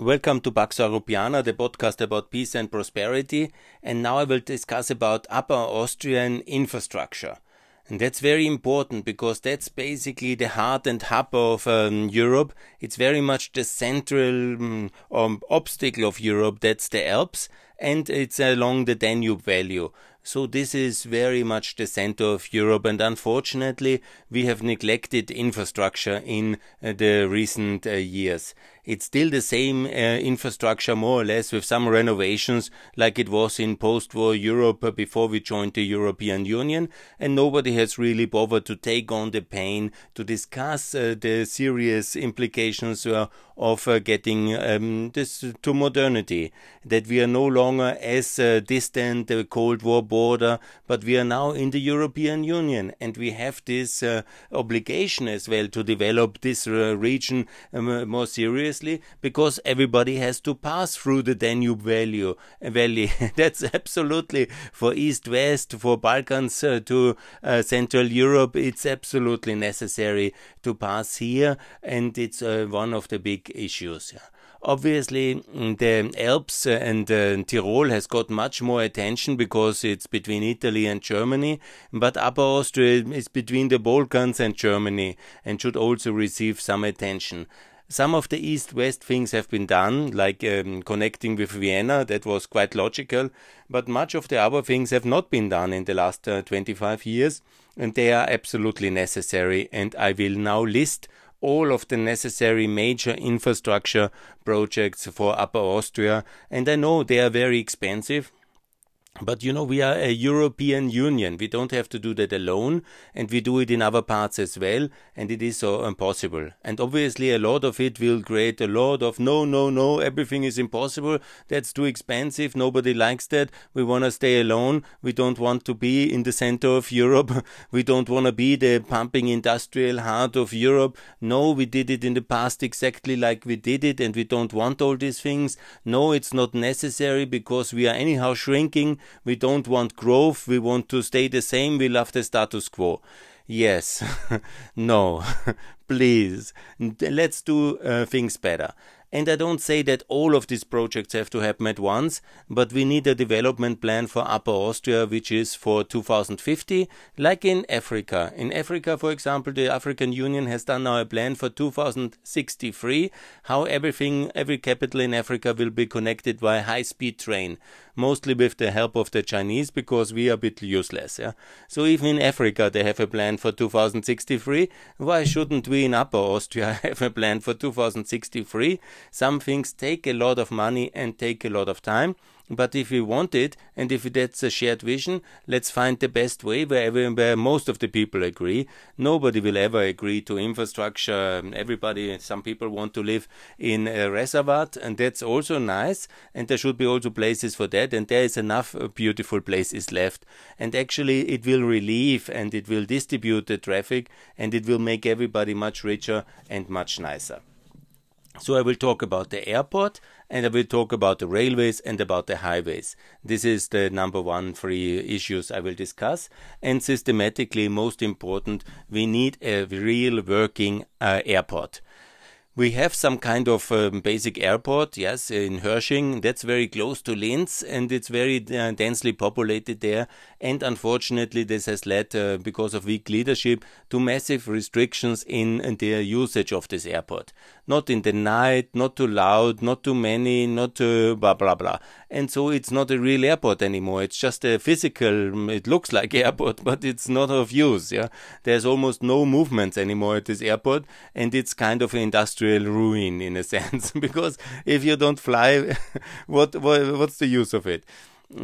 Welcome to Pax Europiana, the podcast about peace and prosperity. And now I will discuss about Upper Austrian infrastructure. And that's very important because that's basically the heart and hub of um, Europe. It's very much the central um, obstacle of Europe. That's the Alps and it's along the Danube Valley. So this is very much the center of Europe, and unfortunately, we have neglected infrastructure in uh, the recent uh, years. It's still the same uh, infrastructure, more or less, with some renovations, like it was in post-war Europe before we joined the European Union, and nobody has really bothered to take on the pain to discuss uh, the serious implications uh, of uh, getting um, this to modernity. That we are no longer as distant the Cold War border, but we are now in the European Union, and we have this obligation as well to develop this region um, more seriously obviously, because everybody has to pass through the Danube Valley. Valley. That's absolutely for East West, for Balkans uh, to uh, Central Europe. It's absolutely necessary to pass here, and it's uh, one of the big issues. Yeah. Obviously, mm, the Alps and uh, Tyrol has got much more attention because it's between Italy and Germany, but Upper Austria is between the Balkans and Germany and should also receive some attention. Some of the east west things have been done, like um, connecting with Vienna, that was quite logical, but much of the other things have not been done in the last uh, 25 years, and they are absolutely necessary. And I will now list all of the necessary major infrastructure projects for Upper Austria, and I know they are very expensive but you know, we are a European Union. We don't have to do that alone, and we do it in other parts as well, and it is so impossible. And obviously, a lot of it will create a lot of no, no, no, everything is impossible. That's too expensive. Nobody likes that. We want to stay alone. We don't want to be in the center of Europe. we don't want to be the pumping industrial heart of Europe. No, we did it in the past exactly like we did it, and we don't want all these things. No, it's not necessary because we are anyhow shrinking we don't want growth. We want to stay the same. We love the status quo. Yes. no. Please. Let's do uh, things better. And I don't say that all of these projects have to happen at once, but we need a development plan for Upper Austria, which is for 2050, like in Africa. In Africa, for example, the African Union has done now a plan for 2063, how everything, every capital in Africa will be connected via high speed train mostly with the help of the Chinese because we are a bit useless. Yeah? So even in Africa they have a plan for 2063. Why shouldn't we in Upper Austria have a plan for 2063? Some things take a lot of money and take a lot of time. But if we want it, and if that's a shared vision, let's find the best way where, where most of the people agree. Nobody will ever agree to infrastructure. Everybody, some people want to live in a reservoir, and that's also nice. And there should be also places for that, and there is enough uh, beautiful places left. And actually, it will relieve and it will distribute the traffic, and it will make everybody much richer and much nicer. So I will talk about the airport and I will talk about the railways and about the highways. This is the number one three issues I will discuss. And systematically, most important, we need a real working uh, airport. We have some kind of um, basic airport, yes, in Hörsching. That's very close to Linz and it's very uh, densely populated there. And unfortunately, this has led, uh, because of weak leadership, to massive restrictions in, in the usage of this airport. Not in the night, not too loud, not too many, not too blah blah blah. And so it's not a real airport anymore. It's just a physical, it looks like airport, but it's not of use. Yeah, there's almost no movements anymore at this airport, and it's kind of an industrial ruin in a sense because if you don't fly, what, what what's the use of it?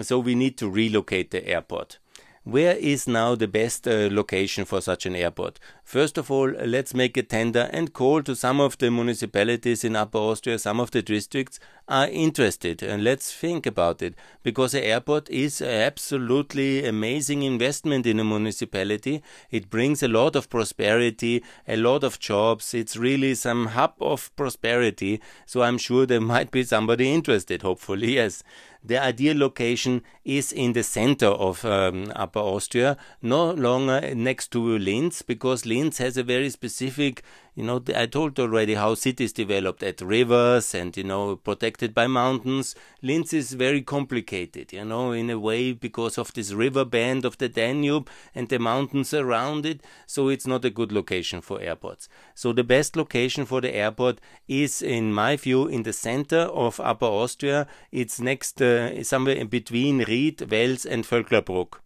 So we need to relocate the airport. Where is now the best uh, location for such an airport? First of all, let's make a tender and call to some of the municipalities in Upper Austria, some of the districts are interested, and let's think about it because the airport is an absolutely amazing investment in a municipality. It brings a lot of prosperity, a lot of jobs. It's really some hub of prosperity. So I'm sure there might be somebody interested, hopefully, yes the ideal location is in the center of um, Upper Austria, no longer next to Linz, because Linz has a very specific you know, I told already how cities developed at rivers and, you know, protected by mountains. Linz is very complicated, you know, in a way because of this river band of the Danube and the mountains around it. So it's not a good location for airports. So the best location for the airport is, in my view, in the center of Upper Austria. It's next, uh, somewhere in between Ried, Wels and Vöcklabruck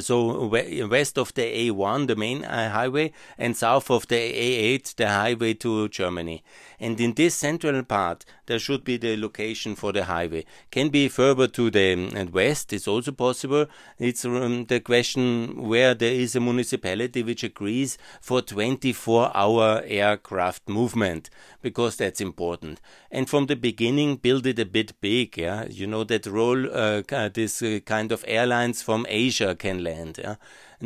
so west of the A1, the main uh, highway, and south of the A8, the highway to Germany. And in this central part, there should be the location for the highway. Can be further to the um, west, it's also possible. It's um, the question where there is a municipality which agrees for 24 hour aircraft movement, because that's important. And from the beginning, build it a bit big, yeah. You know that role, uh, this uh, kind of airlines from Asia can land, yeah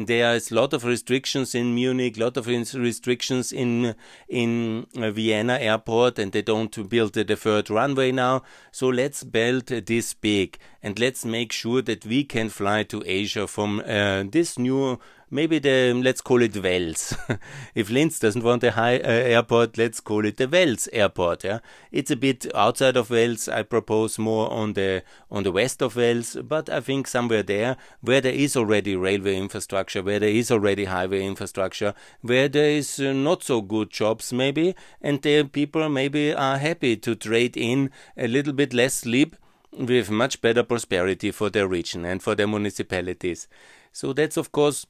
there is a lot of restrictions in Munich, a lot of restrictions in in uh, Vienna airport, and they don't build the third runway now. So let's build this big, and let's make sure that we can fly to Asia from uh, this new maybe the let's call it Wels. if Linz doesn't want a high uh, airport, let's call it the Wels airport. Yeah, it's a bit outside of Wels. I propose more on the on the west of Wels, but I think somewhere there where there is already railway infrastructure, where there is already highway infrastructure, where there is uh, not so good jobs maybe, and the people maybe are happy to trade in a little bit less sleep with much better prosperity for their region and for their municipalities. So that's of course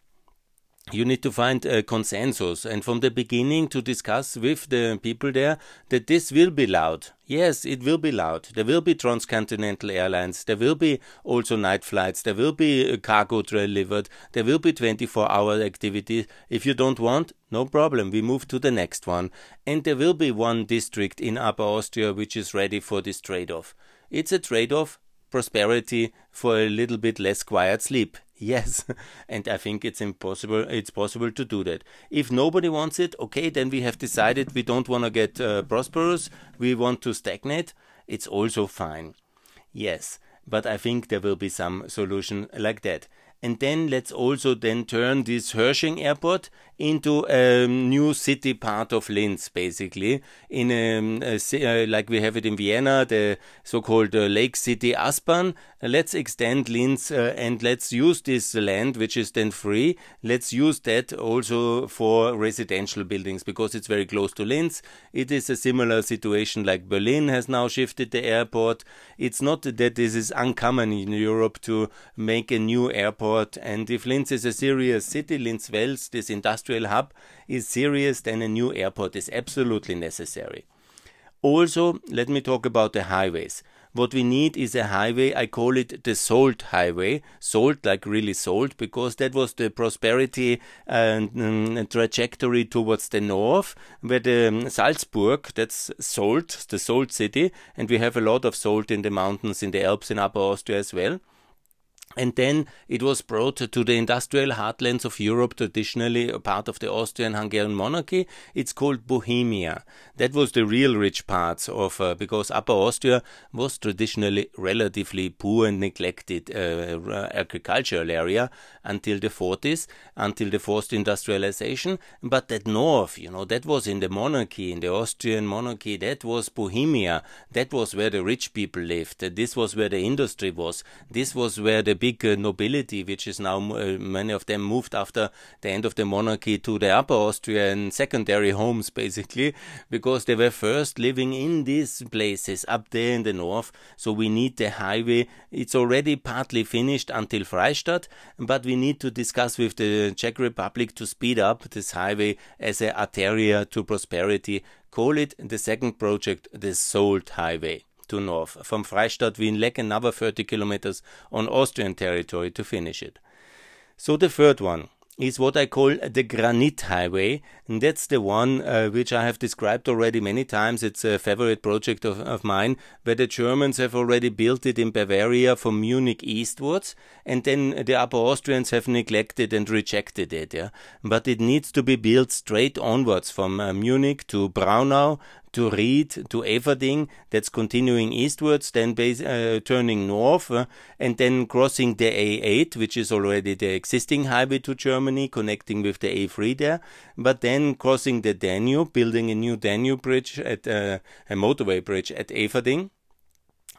you need to find a consensus and from the beginning to discuss with the people there that this will be loud. Yes, it will be loud. There will be transcontinental airlines. There will be also night flights. There will be uh, cargo delivered. There will be 24 hour activity. If you don't want, no problem. We move to the next one. And there will be one district in Upper Austria which is ready for this trade off. It's a trade off prosperity for a little bit less quiet sleep. Yes, and I think it's impossible. It's possible to do that. If nobody wants it, okay, then we have decided we don't want to get uh, prosperous. We want to stagnate. It's also fine. Yes, but I think there will be some solution like that and then let's also then turn this Hörsching airport into a new city part of Linz, basically, in a, a, uh, like we have it in Vienna, the so-called uh, Lake City Aspern. let's extend Linz uh, and let's use this land, which is then free. Let's use that also for residential buildings because it's very close to Linz. It is a similar situation like Berlin has now shifted the airport. It's not that this is uncommon in Europe to make a new airport And if Linz is a serious city, Linz Wels, this industrial hub, is serious, then a new airport is absolutely necessary. Also, let me talk about the highways. What we need is a highway, I call it the Salt Highway. Salt, like really salt, because that was the prosperity and um, trajectory towards the north, where the um, Salzburg, that's salt, the salt city, and we have a lot of salt in the mountains in the Alps in Upper Austria as well. And then it was brought to the industrial heartlands of Europe, traditionally a part of the Austrian Hungarian monarchy. It's called Bohemia. That was the real rich parts of, uh, because Upper Austria was traditionally relatively poor and neglected uh, agricultural area until the 40s, until the forced industrialization. But that north, you know, that was in the monarchy, in the Austrian monarchy, that was Bohemia. That was where the rich people lived. This was where the industry was. This was where the big uh, nobility, which is now uh, many of them moved after the end of the monarchy to the Upper Austrian secondary homes, basically, because they were first living in these places up there in the north. So we need the highway. It's already partly finished until Freistadt, but we need to discuss with the Czech Republic to speed up this highway as a arteria to prosperity. Call it the second project the Salt Highway to north, from Freistadt Wienleck another 30 kilometers on Austrian territory to finish it. So the third one is what I call the Granite Highway, and that's the one uh, which I have described already many times. It's a favorite project of, of mine, where the Germans have already built it in Bavaria from Munich eastwards, and then the Upper Austrians have neglected and rejected it. Yeah? But it needs to be built straight onwards from uh, Munich to Braunau, to Ried to Eferding. That's continuing eastwards, then base, uh, turning north, uh, and then crossing the A8, which is already the existing highway to Germany, connecting with the A3 there. But then crossing the Danube, building a new Danube bridge at uh, a motorway bridge at Eferding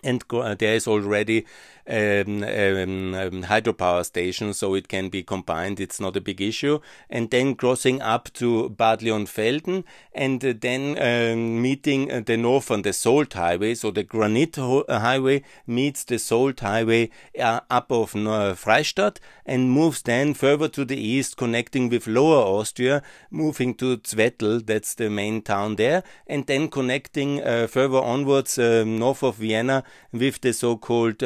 and uh, there is already um, um, um, hydropower station, so it can be combined. It's not a big issue. And then crossing up to Bad Leonfelden, and uh, then um, meeting uh, the northern, the Salt Highway. So the Granite uh, Highway meets the Salt Highway uh, up of uh, Freistadt and moves then further to the east, connecting with Lower Austria, moving to Zwettl, that's the main town there, and then connecting further onwards um, north of Vienna with the so-called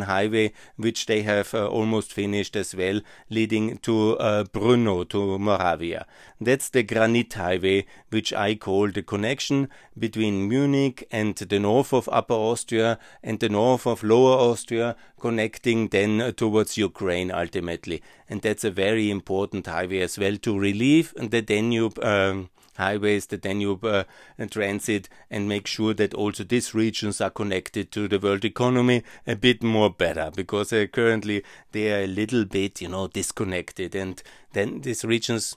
highway, which they have uh, almost finished as well, leading to uh, Brno, to Moravia. That's the Granite Highway, which I call the connection between Munich and the north of Upper Austria and the north of Lower Austria, connecting then towards Ukraine ultimately. And that's a very important highway as well to relieve the Danube. Um, highways, the Danube uh, transit, and make sure that also these regions are connected to the world economy a bit more better because uh, currently they are a little bit, you know, disconnected. And then these regions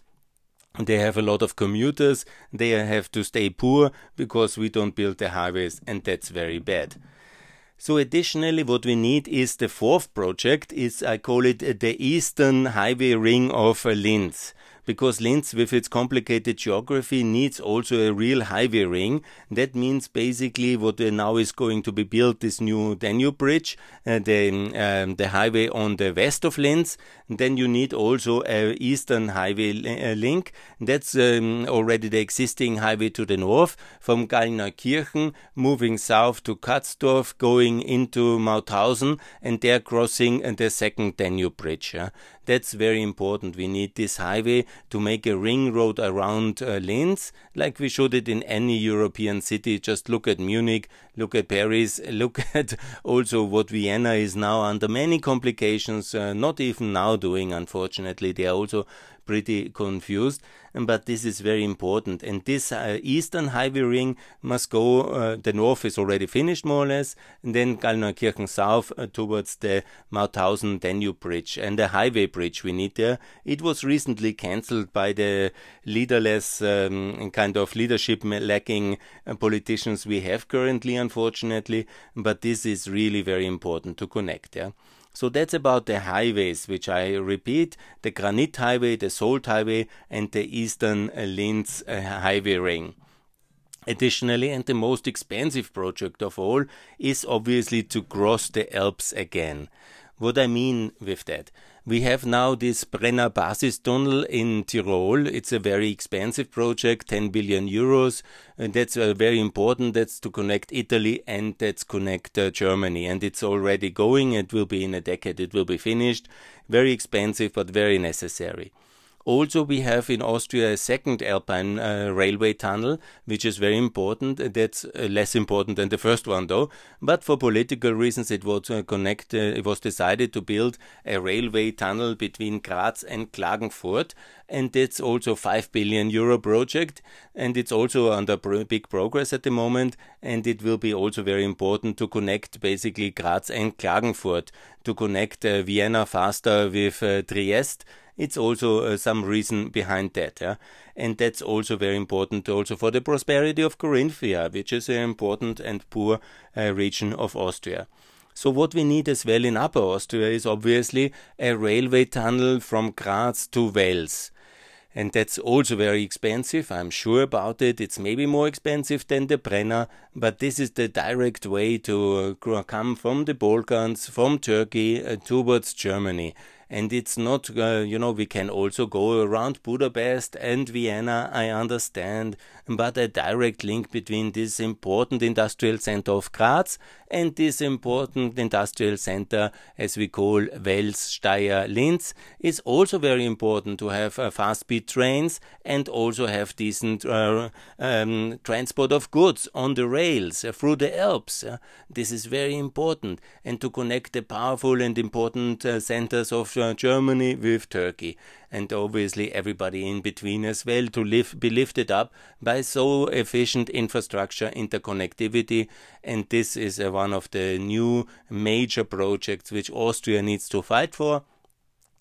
they have a lot of commuters, they have to stay poor because we don't build the highways, and that's very bad. So additionally, what we need is the fourth project is I call it the Eastern Highway Ring of Linz because Linz, with its complicated geography, needs also a real highway ring. That means basically what now is going to be built this new Danube bridge, uh, the um, the highway on the west of Linz. then you need also a eastern highway li uh, link. That's um, already the existing highway to the north from Gallneukirchen, moving south to Katsdorf, going into Mauthausen, and there crossing uh, the second Danube bridge. Yeah. That's very important. We need this highway to make a ring road around uh, Linz, like we should it in any European city. Just look at Munich, look at Paris, look at also what Vienna is now under many complications, uh, not even now doing, unfortunately. They are also pretty confused. But this is very important. And this uh, eastern highway ring must go, uh, the north is already finished more or less, and then Gallneukirchen south uh, towards the Mauthausen Danube Bridge and the highway bridge we need there. It was recently cancelled by the leaderless um, kind of leadership lacking uh, politicians we have currently, unfortunately. But this is really very important to connect. Yeah. So that's about the highways, which I repeat the Granite Highway, the Salt Highway, and the Eastern Linz uh, Highway Ring. Additionally, and the most expensive project of all, is obviously to cross the Alps again. What I mean with that? We have now this Brenner Basis Tunnel in Tyrol. It's a very expensive project, 10 billion euros. And that's uh, very important. That's to connect Italy and that's connect uh, Germany. And it's already going. It will be in a decade. It will be finished. Very expensive, but very necessary. Also, we have in Austria a second Alpine uh, railway tunnel, which is very important. That's uh, less important than the first one, though. But for political reasons, it was uh. Uh, it was decided to build a railway tunnel between Graz and Klagenfurt, and it's also a five billion euro project, and it's also under big progress at the moment. And it will be also very important to connect basically Graz and Klagenfurt to connect uh, Vienna faster with uh, Trieste it's also uh, some reason behind that. Yeah? And that's also very important also for the prosperity of Carinthia, which is an important and poor uh, region of Austria. So what we need as well in Upper Austria is obviously a railway tunnel from Graz to Wels. And that's also very expensive, I'm sure about it. It's maybe more expensive than the Brenner, but this is the direct way to uh, come from the Balkans, from Turkey uh, towards Germany and it's not uh, you know we can also go around budapest and vienna i understand but a direct link between this important industrial center of graz and this important industrial center as we call wels steyr linz is also very important to have uh, fast speed trains and also have decent uh, um, transport of goods on the rails uh, through the alps this is very important and to connect the powerful and important uh, centers of uh, Germany with Turkey. And obviously everybody in between as well to be lifted up by so efficient infrastructure interconnectivity. And this is one of the new major projects which Austria needs to fight for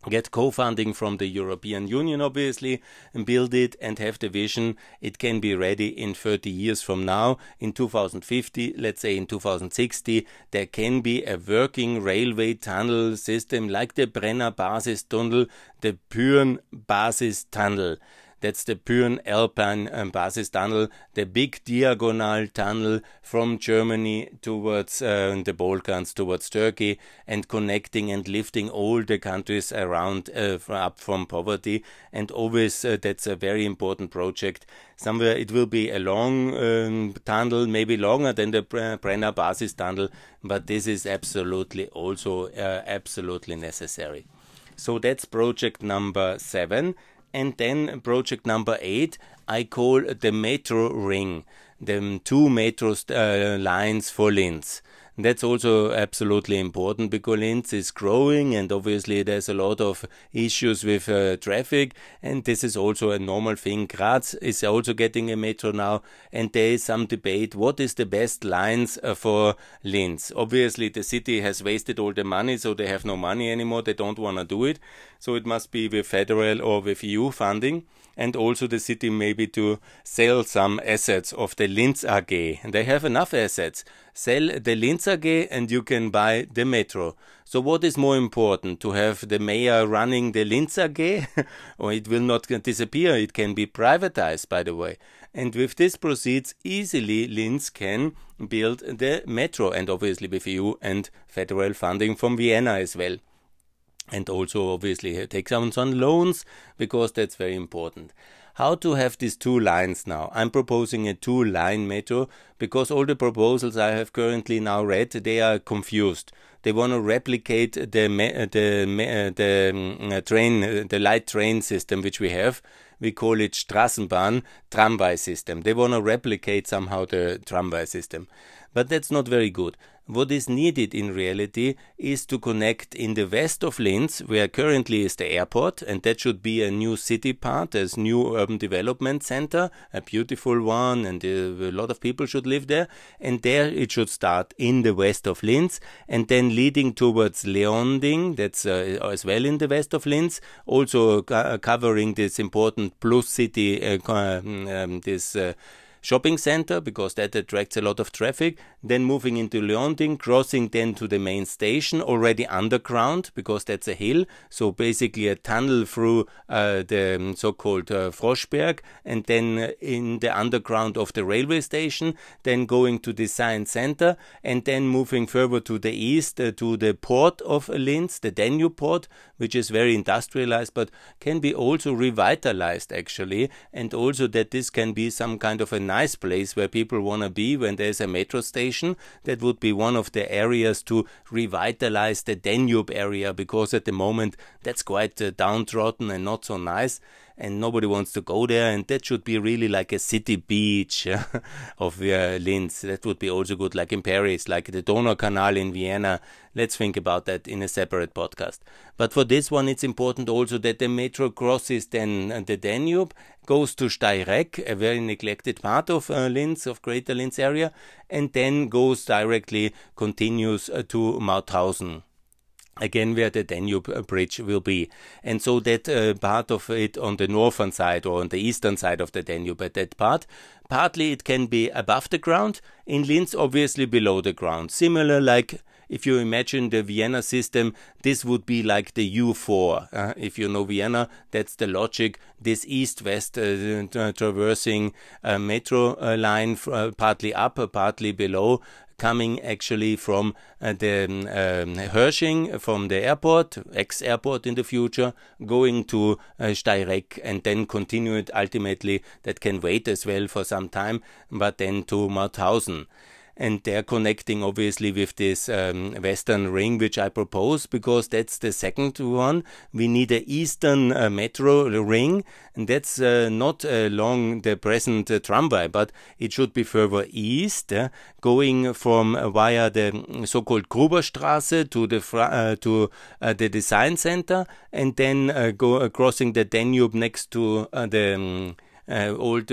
get co-funding from the European Union obviously and build it and have the vision. It can be ready in 30 years from now. In 2050 let's say in 2060 there can be a working railway tunnel system like the Brenner Basis Tunnel the Pyhrn Basis Tunnel that's the Pyhrn Alpine um, Basis Tunnel, the big diagonal tunnel from Germany towards uh, the Balkans, towards Turkey, and connecting and lifting all the countries around uh, up from poverty. And always uh, that's a very important project. Somewhere it will be a long um, tunnel, maybe longer than the Brenner Basis Tunnel, but this is absolutely also uh, absolutely necessary. So that's project number seven. And then project number eight, I call the metro ring, the two metro uh, lines for Linz. That's also absolutely important because Linz is growing and obviously there's a lot of issues with uh, traffic and this is also a normal thing. Graz is also getting a metro now and there is some debate what is the best lines uh, for Linz. Obviously the city has wasted all the money so they have no money anymore. They don't want to do it. So it must be with federal or with EU funding and also the city maybe to sell some assets of the Linz AG. They have enough assets. Sell the Linz AG and you can buy the metro. So what is more important? To have the mayor running the Linz AG? or it will not disappear. It can be privatized, by the way. And with this proceeds, easily Linz can build the metro and obviously with EU and federal funding from Vienna as well and also obviously take some on loans because that's very important. How to have these two lines now? I'm proposing a two line metro because all the proposals I have currently now read they are confused. They want to replicate the the the um, train the light train system which we have. We call it Straßenbahn tramway system. They want to replicate somehow the tramway system, but that's not very good. What is needed in reality is to connect in the west of Linz, where currently is the airport, and that should be a new city part, as new urban development center, a beautiful one, and uh, a lot of people should live there. And there it should start in the west of Linz, and then leading towards Leonding, that's uh, as well in the west of Linz, also uh, covering this important plus city, uh, um, this uh, shopping center because that attracts a lot of traffic. Then moving into Leonding, crossing then to the main station already underground because that's a hill. So basically a tunnel through uh, the um, so-called uh, Froschberg and then in the underground of the railway station. Then going to the design center and then moving further to the east uh, to the port of Linz, the Danube port, which is very industrialized but can be also revitalized actually, and also that this can be some kind of a nice place where people want to be when there's a metro station. That would be one of the areas to revitalize the Danube area because at the moment that's quite uh, downtrodden and not so nice and nobody wants to go there. And that should be really like a city beach of uh, Linz. That would be also good, like in Paris, like the Donau Canal in Vienna. Let's think about that in a separate podcast. But for this one, it's important also that the metro crosses then uh, the Danube, goes to Steyregg, a very neglected part of uh, Linz, of Greater Linz area, and then goes directly, continues uh, to Mauthausen again where the Danube uh, bridge will be. And so that uh, part of it on the northern side or on the eastern side of the Danube at that part, partly it can be above the ground, in Linz obviously below the ground. Similar like if you imagine the Vienna system, this would be like the U4. Uh, if you know Vienna, that's the logic. This east-west uh, traversing uh, metro uh, line, uh, partly up, partly below, coming actually from uh, the um, Hörsching, from the airport, ex-airport in the future, going to uh, Steyregg and then continue it ultimately. That can wait as well for some time, but then to Mauthausen. And they're connecting obviously with this um, western ring which I propose because that's the second one. We need a eastern uh, metro ring, and that's uh, not along the present uh, tramway, but it should be further east, uh, going from uh, via the so-called Gruberstraße to the to the design center, and then go crossing the Danube next to the um, old.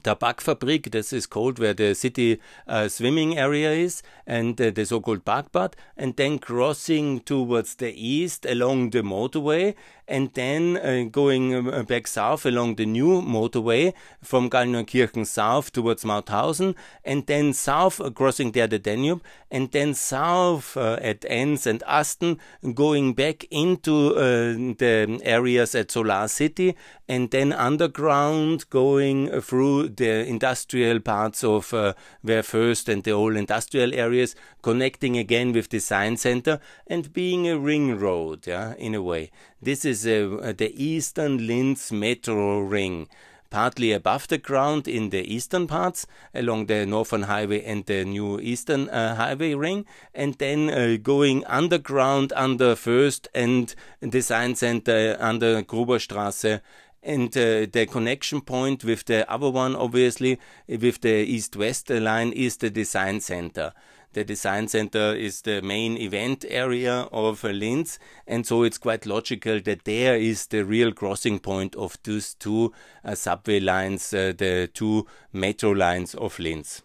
Tabakfabrik, this is called where the city uh, swimming area is, and uh, the so called Parkbad, and then crossing towards the east along the motorway, and then uh, going uh, back south along the new motorway from Gallneukirchen south towards Mauthausen, and then south uh, crossing there the Danube, and then south uh, at Enns and Asten, going back into uh, the areas at Solar City, and then underground going through the industrial parts of uh, and the old industrial areas, connecting again with the design center and being a ring road, yeah, in a way. This is uh, the Eastern Linz Metro Ring partly above the ground in the eastern parts along the Northern Highway and the new Eastern uh, Highway ring, and then uh, going underground under First and Design Center under Gruberstraße. And uh, the connection point with the other one, obviously, with the east west line, is the design center. The design center is the main event area of Linz, and so it's quite logical that there is the real crossing point of these two uh, subway lines, uh, the two metro lines of Linz.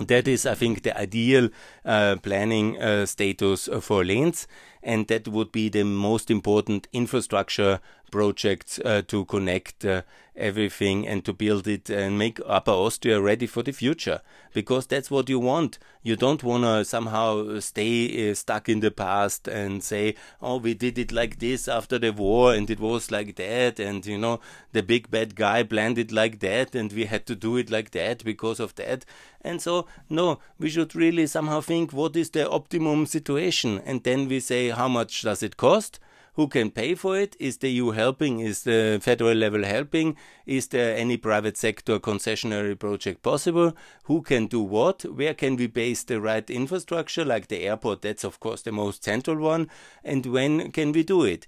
That is, I think, the ideal planning uh, status for Linz, and that would be the most important infrastructure projects uh, to connect uh, everything and to build it and make Upper Austria ready for the future because that's what you want. You don't want to somehow stay uh, stuck in the past and say, oh, we did it like this after the war and it was like that and you know, the big bad guy planned it like that and we had to do it like that because of that. And so, no, we should really somehow think what is the optimum situation and then we say, how much does it cost? Who can pay for it? Is the EU helping? Is the federal level helping? Is there any private sector concessionary project possible? Who can do what? Where can we base the right infrastructure, like the airport? That's, of course, the most central one. And when can we do it?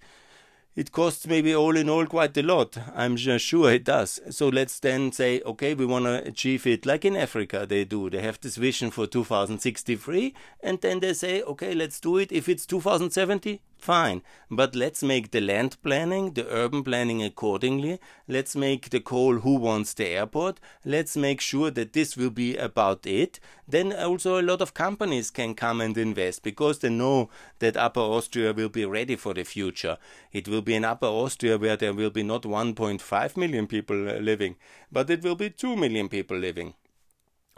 It costs maybe all in all quite a lot. I'm sure it does. So let's then say, okay, we want to achieve it like in Africa they do. They have this vision for 2063, and then they say, okay, let's do it. If it's 2070, Fine, but let's make the land planning, the urban planning accordingly. Let's make the call who wants the airport. Let's make sure that this will be about it. Then also a lot of companies can come and invest because they know that Upper Austria will be ready for the future. It will be in Upper Austria where there will be not 1.5 million people living, but it will be 2 million people living.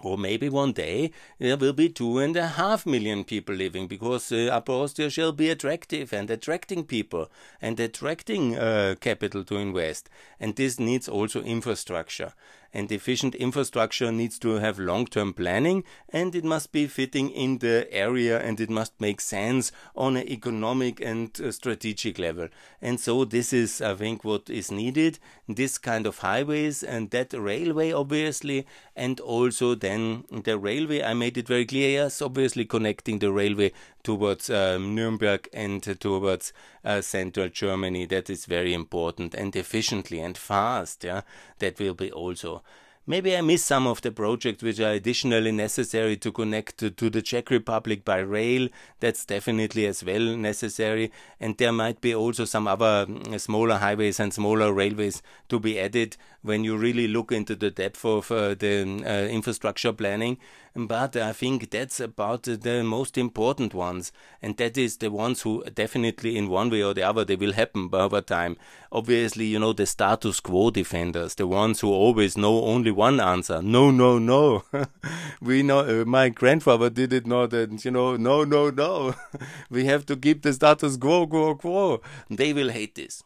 Or maybe one day there will be two and a half million people living because uh, Upper Austria shall be attractive and attracting people and attracting uh, capital to invest. And this needs also infrastructure and efficient infrastructure needs to have long-term planning and it must be fitting in the area and it must make sense on an economic and uh, strategic level. And so this is, I think, what is needed, this kind of highways and that railway, obviously, and also then the railway, I made it very clear, yes, obviously connecting the railway towards um, Nuremberg and towards uh, central Germany. That is very important and efficiently and fast. Yeah, that will be also Maybe I miss some of the projects which are additionally necessary to connect to, to, the Czech Republic by rail. That's definitely as well necessary. And there might be also some other mm, smaller highways and smaller railways to be added when you really look into the depth of uh, the uh, infrastructure planning. But I think that's about the most important ones. And that is the ones who definitely, in one way or the other, they will happen over time. Obviously, you know, the status quo defenders, the ones who always know only one answer. No, no, no. we know, uh, my grandfather did it not, and you know, no, no, no. we have to keep the status quo, quo, quo. They will hate this.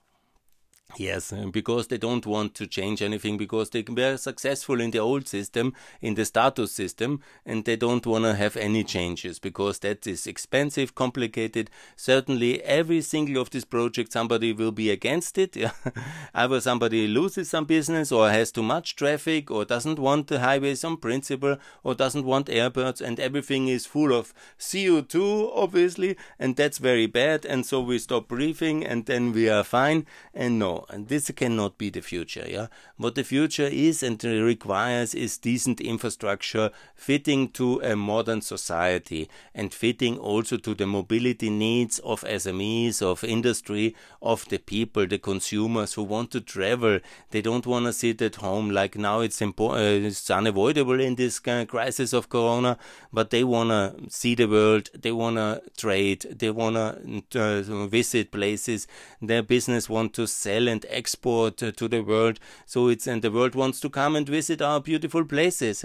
Yes, because they don't want to change anything because they were successful in the old system, in the status system, and they don't want to have any changes because that is expensive, complicated. Certainly, every single of these projects, somebody will be against it. Either somebody loses some business or has too much traffic or doesn't want the highways on principle or doesn't want airports, and everything is full of CO2, obviously, and that's very bad. And so we stop breathing and then we are fine. And no, and this cannot be the future. Yeah, what the future is and requires is decent infrastructure fitting to a modern society and fitting also to the mobility needs of SMEs, of industry, of the people, the consumers who want to travel. They don't want to sit at home like now. It's. Uh, it's unavoidable in this kind of crisis of Corona, but they want to see the world. They want to trade. They want to uh, visit places. Their business want to sell and export to the world. So it's and the world wants to come and visit our beautiful places,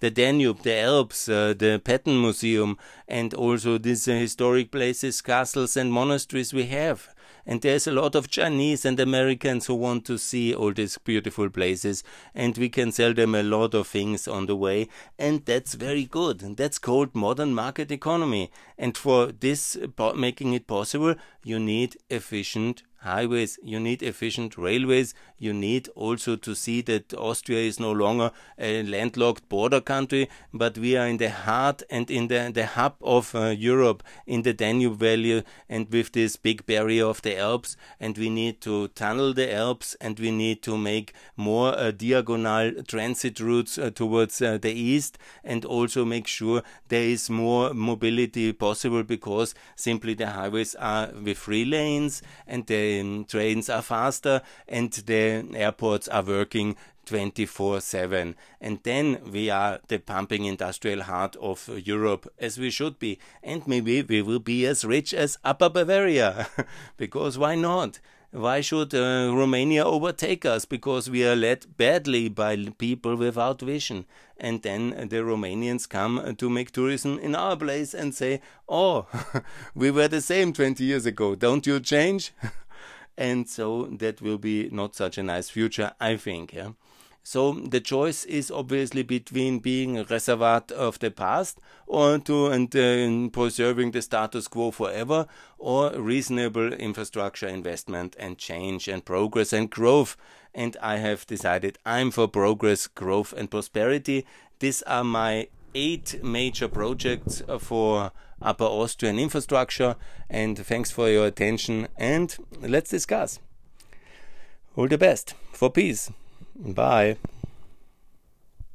the Danube, the Alps, uh, the Patton Museum, and also these uh, historic places, castles and monasteries we have. And there's a lot of Chinese and Americans who want to see all these beautiful places, and we can sell them a lot of things on the way, and that's very good. And that's called modern market economy. And for this, making it possible, you need efficient highways, you need efficient railways, you need also to see that Austria is no longer a landlocked border country, but we are in the heart and in the, the hub of uh, Europe, in the Danube Valley, and with this big barrier of the Alps, and we need to tunnel the Alps, and we need to make more uh, diagonal transit routes uh, towards uh, the east, and also make sure there is more mobility possible because simply the highways are with three lanes and trains are faster and the airports are working 24 7. And then we are the pumping industrial heart of Europe, as we should be. And maybe we will be as rich as Upper Bavaria, because why not? Why should uh, Romania overtake us? Because we are led badly by people without vision. And then the Romanians come to make tourism in our place and say, Oh, we were the same 20 years ago. Don't you change? and so that will be not such a nice future, I think. Yeah? So the choice is obviously between being a reservoir of the past or to and uh, preserving the status quo forever or reasonable infrastructure investment and change and progress and growth. And I have decided I'm for progress, growth and prosperity. These are my eight major projects for Upper Austrian infrastructure. And thanks for your attention. And let's discuss. All the best for peace. Bye.